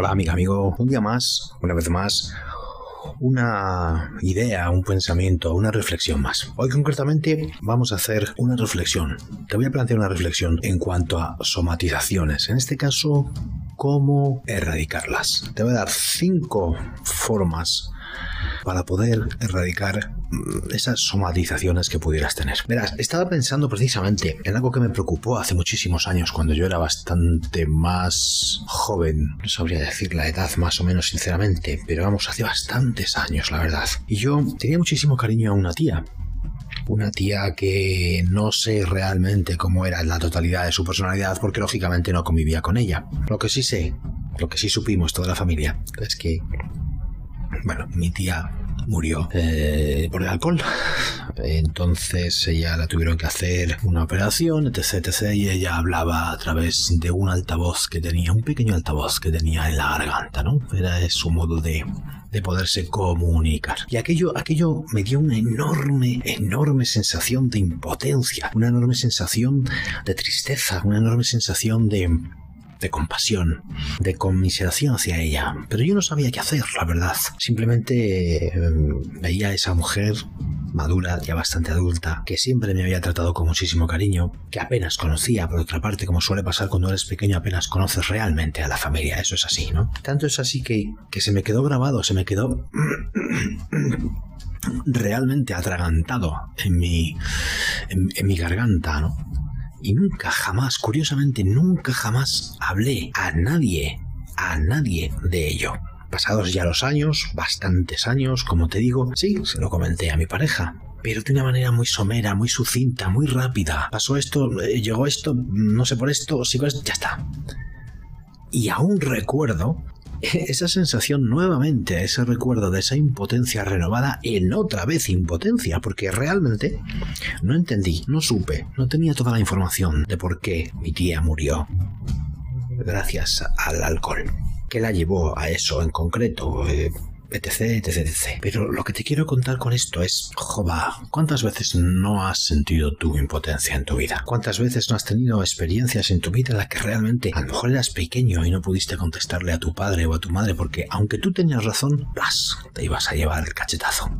Hola amiga, amigo, un día más, una vez más, una idea, un pensamiento, una reflexión más. Hoy concretamente vamos a hacer una reflexión. Te voy a plantear una reflexión en cuanto a somatizaciones. En este caso, cómo erradicarlas. Te voy a dar cinco formas para poder erradicar mm, esas somatizaciones que pudieras tener. Verás, estaba pensando precisamente en algo que me preocupó hace muchísimos años cuando yo era bastante más joven. No sabría decir la edad más o menos sinceramente, pero vamos, hace bastantes años, la verdad. Y yo tenía muchísimo cariño a una tía, una tía que no sé realmente cómo era la totalidad de su personalidad porque lógicamente no convivía con ella. Lo que sí sé, lo que sí supimos toda la familia, es que bueno, mi tía murió eh, por el alcohol. Entonces ella la tuvieron que hacer una operación, etc, etc. Y ella hablaba a través de un altavoz que tenía, un pequeño altavoz que tenía en la garganta, ¿no? Era su modo de, de poderse comunicar. Y aquello, aquello me dio una enorme, enorme sensación de impotencia, una enorme sensación de tristeza, una enorme sensación de, de compasión, de conmiseración hacia ella. Pero yo no sabía qué hacer, la verdad. Simplemente eh, veía a esa mujer madura, ya bastante adulta, que siempre me había tratado con muchísimo cariño, que apenas conocía, por otra parte, como suele pasar cuando eres pequeño, apenas conoces realmente a la familia, eso es así, ¿no? Tanto es así que, que se me quedó grabado, se me quedó realmente atragantado en mi, en mi garganta, ¿no? Y nunca jamás, curiosamente, nunca jamás hablé a nadie, a nadie de ello. Pasados ya los años, bastantes años, como te digo, sí, se lo comenté a mi pareja, pero de una manera muy somera, muy sucinta, muy rápida. Pasó esto, eh, llegó esto, no sé por esto, sigo esto, ya está. Y aún recuerdo esa sensación nuevamente, ese recuerdo de esa impotencia renovada en otra vez impotencia, porque realmente no entendí, no supe, no tenía toda la información de por qué mi tía murió gracias al alcohol. ¿Qué la llevó a eso en concreto? Eh, etc, etc, etc. Pero lo que te quiero contar con esto es, jova, ¿cuántas veces no has sentido tu impotencia en tu vida? ¿Cuántas veces no has tenido experiencias en tu vida en las que realmente a lo mejor eras pequeño y no pudiste contestarle a tu padre o a tu madre porque aunque tú tenías razón, ¡plas! te ibas a llevar el cachetazo?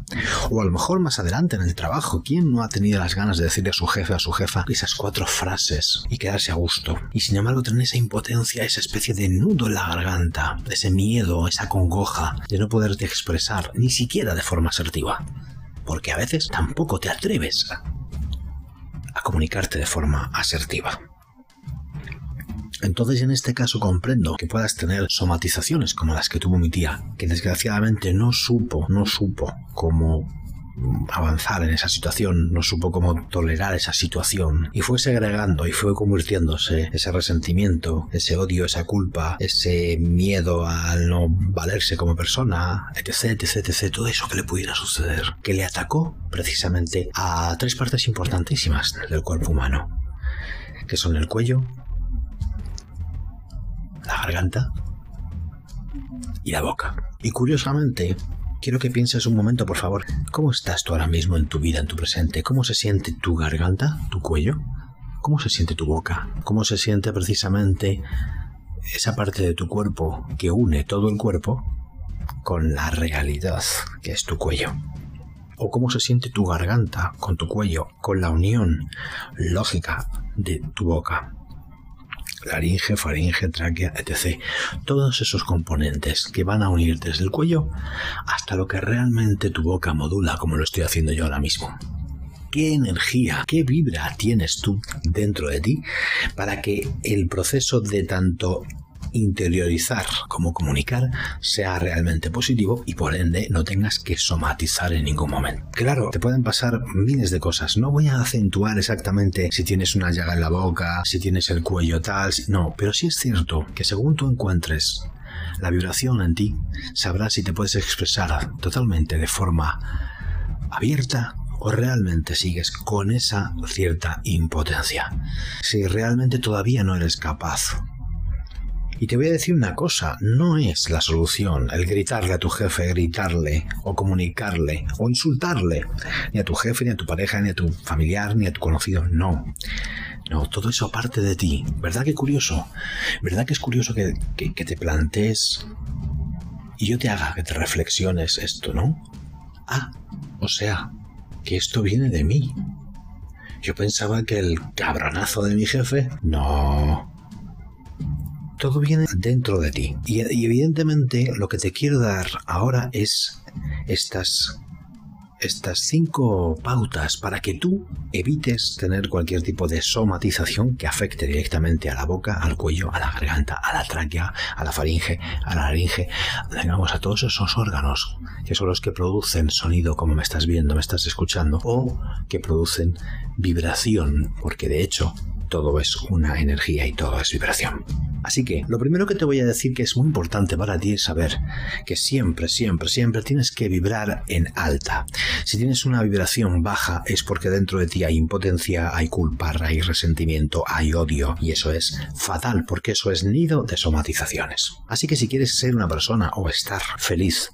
O a lo mejor más adelante en el trabajo, ¿quién no ha tenido las ganas de decirle a su jefe o a su jefa esas cuatro frases y quedarse a gusto? Y sin embargo tener esa impotencia, esa especie de nudo en la garganta, ese miedo, esa congoja de no poder expresar, ni siquiera de forma asertiva, porque a veces tampoco te atreves a, comunicarte de forma asertiva. Entonces en este caso comprendo que puedas tener somatizaciones como las que tuvo mi tía, que desgraciadamente no supo, no supo cómo avanzar en esa situación, no supo cómo tolerar esa situación y fue segregando y fue convirtiéndose ese resentimiento, ese odio, esa culpa, ese miedo al no valerse como persona, etc, etc, etc, todo eso que le pudiera suceder, que le atacó precisamente a tres partes importantísimas del cuerpo humano, que son el cuello, la garganta y la boca. Y curiosamente, Quiero que pienses un momento, por favor, ¿cómo estás tú ahora mismo en tu vida, en tu presente? ¿Cómo se siente tu garganta, tu cuello? ¿Cómo se siente tu boca? ¿Cómo se siente precisamente esa parte de tu cuerpo que une todo el cuerpo con la realidad que es tu cuello? ¿O cómo se siente tu garganta con tu cuello, con la unión lógica de tu boca? Laringe, faringe, tráquea, etc. Todos esos componentes que van a unir desde el cuello hasta lo que realmente tu boca modula, como lo estoy haciendo yo ahora mismo. ¿Qué energía, qué vibra tienes tú dentro de ti para que el proceso de tanto interiorizar como comunicar sea realmente positivo y por ende no tengas que somatizar en ningún momento. Claro, te pueden pasar miles de cosas. No voy a acentuar exactamente si tienes una llaga en la boca, si tienes el cuello tal, no, pero sí es cierto que según tú encuentres la vibración en ti, sabrás si te puedes expresar totalmente de forma abierta o realmente sigues con esa cierta impotencia. Si realmente todavía no eres capaz y te voy a decir una cosa, no es la solución el gritarle a tu jefe, gritarle o comunicarle o insultarle, ni a tu jefe, ni a tu pareja, ni a tu familiar, ni a tu conocido, no. No, todo eso parte de ti. ¿Verdad que curioso? ¿Verdad que es curioso que, que te plantees y yo te haga que te reflexiones esto, ¿no? Ah, o sea, que esto viene de mí. Yo pensaba que el cabronazo de mi jefe... No. Todo viene dentro de ti. Y, evidentemente lo que te quiero dar ahora es estas estas cinco pautas para que tú evites tener cualquier tipo de somatización que afecte directamente a la boca, al cuello, a la garganta, a la tráquea, a la faringe, a la laringe, digamos a todos esos órganos que son los que producen sonido como me estás viendo, me estás escuchando, o que producen vibración, porque de hecho todo es una energía y todo es vibración. Así que lo primero que te voy a decir que es muy importante para ti es saber que siempre, siempre, siempre tienes que vibrar en alta. Si tienes una vibración baja es porque dentro de ti hay impotencia, hay culpa, hay resentimiento, hay odio y eso es fatal porque eso es nido de somatizaciones. Así que si quieres ser una persona o estar feliz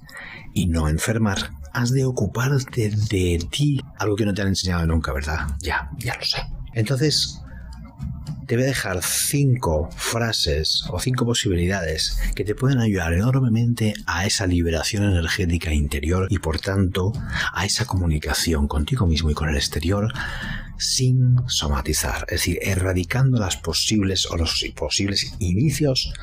y no enfermar, has de ocuparte de ti, algo que no te han enseñado nunca, ¿verdad? Ya, ya lo sé. Entonces, te voy a dejar cinco frases o cinco posibilidades que te pueden ayudar enormemente a esa liberación energética interior y por tanto a esa comunicación contigo mismo y con el exterior sin somatizar, es decir, erradicando las posibles o los posibles inicios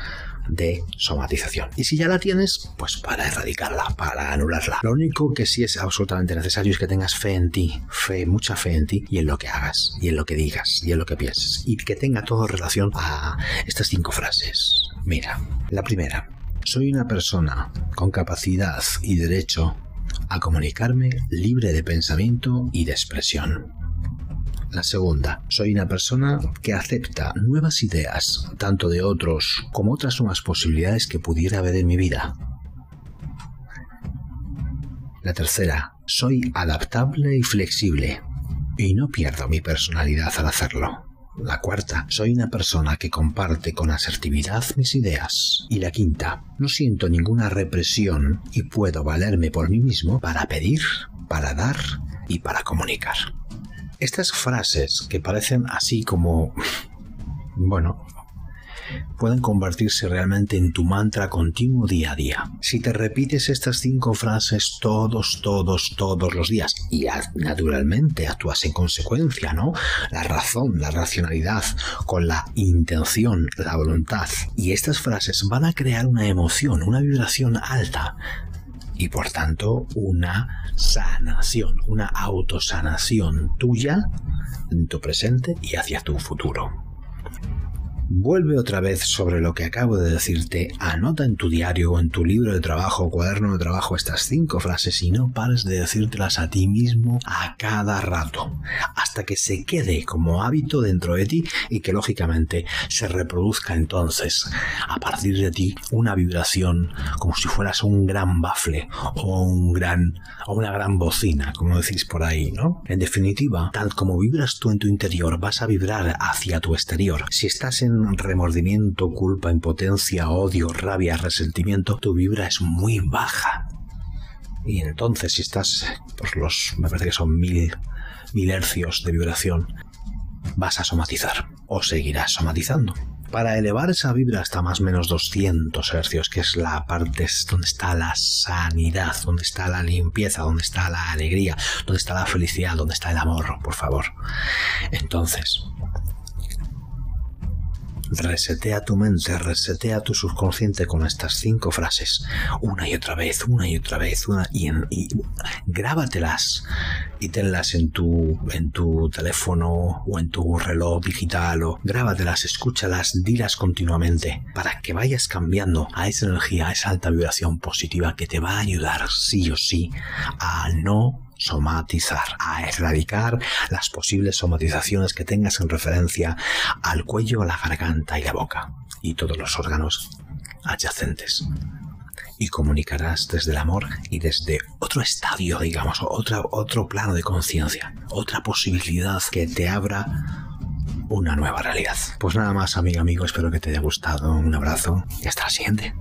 de somatización. Y si ya la tienes, pues para erradicarla, para anularla. Lo único que sí es absolutamente necesario es que tengas fe en ti, fe, mucha fe en ti y en lo que hagas, y en lo que digas, y en lo que pienses, y que tenga todo relación a estas cinco frases. Mira, la primera. Soy una persona con capacidad y derecho a comunicarme libre de pensamiento y de expresión. La segunda, soy una persona que acepta nuevas ideas, tanto de otros como otras nuevas posibilidades que pudiera haber en mi vida. La tercera, soy adaptable y flexible y no pierdo mi personalidad al hacerlo. La cuarta, soy una persona que comparte con asertividad mis ideas. Y la quinta, no siento ninguna represión y puedo valerme por mí mismo para pedir, para dar y para comunicar. Estas frases que parecen así como, bueno, pueden convertirse realmente en tu mantra continuo día a día. Si te repites estas cinco frases todos, todos, todos los días y naturalmente actúas en consecuencia, ¿no? La razón, la racionalidad, con la intención, la voluntad. Y estas frases van a crear una emoción, una vibración alta y por tanto una sanación, una autosanación tuya en tu presente y hacia tu futuro. Vuelve otra vez sobre lo que acabo de decirte, anota en tu diario o en tu libro de trabajo o cuaderno de trabajo estas cinco frases y no pares de decírtelas a ti mismo a cada rato, hasta que se quede como hábito dentro de ti y que lógicamente se reproduzca entonces a partir de ti una vibración como si fueras un gran bafle o un gran o una gran bocina, como decís por ahí, ¿no? En definitiva, tal como vibras tú en tu interior, vas a vibrar hacia tu exterior. Si estás en remordimiento, culpa, impotencia, odio, rabia, resentimiento, tu vibra es muy baja. Y entonces si estás por los, me parece que son mil, mil hercios de vibración, vas a somatizar o seguirás somatizando. Para elevar esa vibra hasta más o menos 200 hercios, que es la parte donde está la sanidad, donde está la limpieza, donde está la alegría, donde está la felicidad, donde está el amor, por favor. Entonces, Resetea tu mente, resetea tu subconsciente con estas cinco frases, una y otra vez, una y otra vez, una y, grábatelas y tenlas en tu, en tu teléfono o en tu reloj digital o grábatelas, escúchalas, dilas continuamente para que vayas cambiando a esa energía, a esa alta vibración positiva que te va a ayudar sí o sí a no somatizar, a erradicar las posibles somatizaciones que tengas en referencia al cuello, la garganta y la boca y todos los órganos adyacentes. Y comunicarás desde el amor y desde otro estadio, digamos, otro, otro plano de conciencia, otra posibilidad que te abra una nueva realidad. Pues nada más, amigo, amigo, espero que te haya gustado. Un abrazo y hasta la siguiente.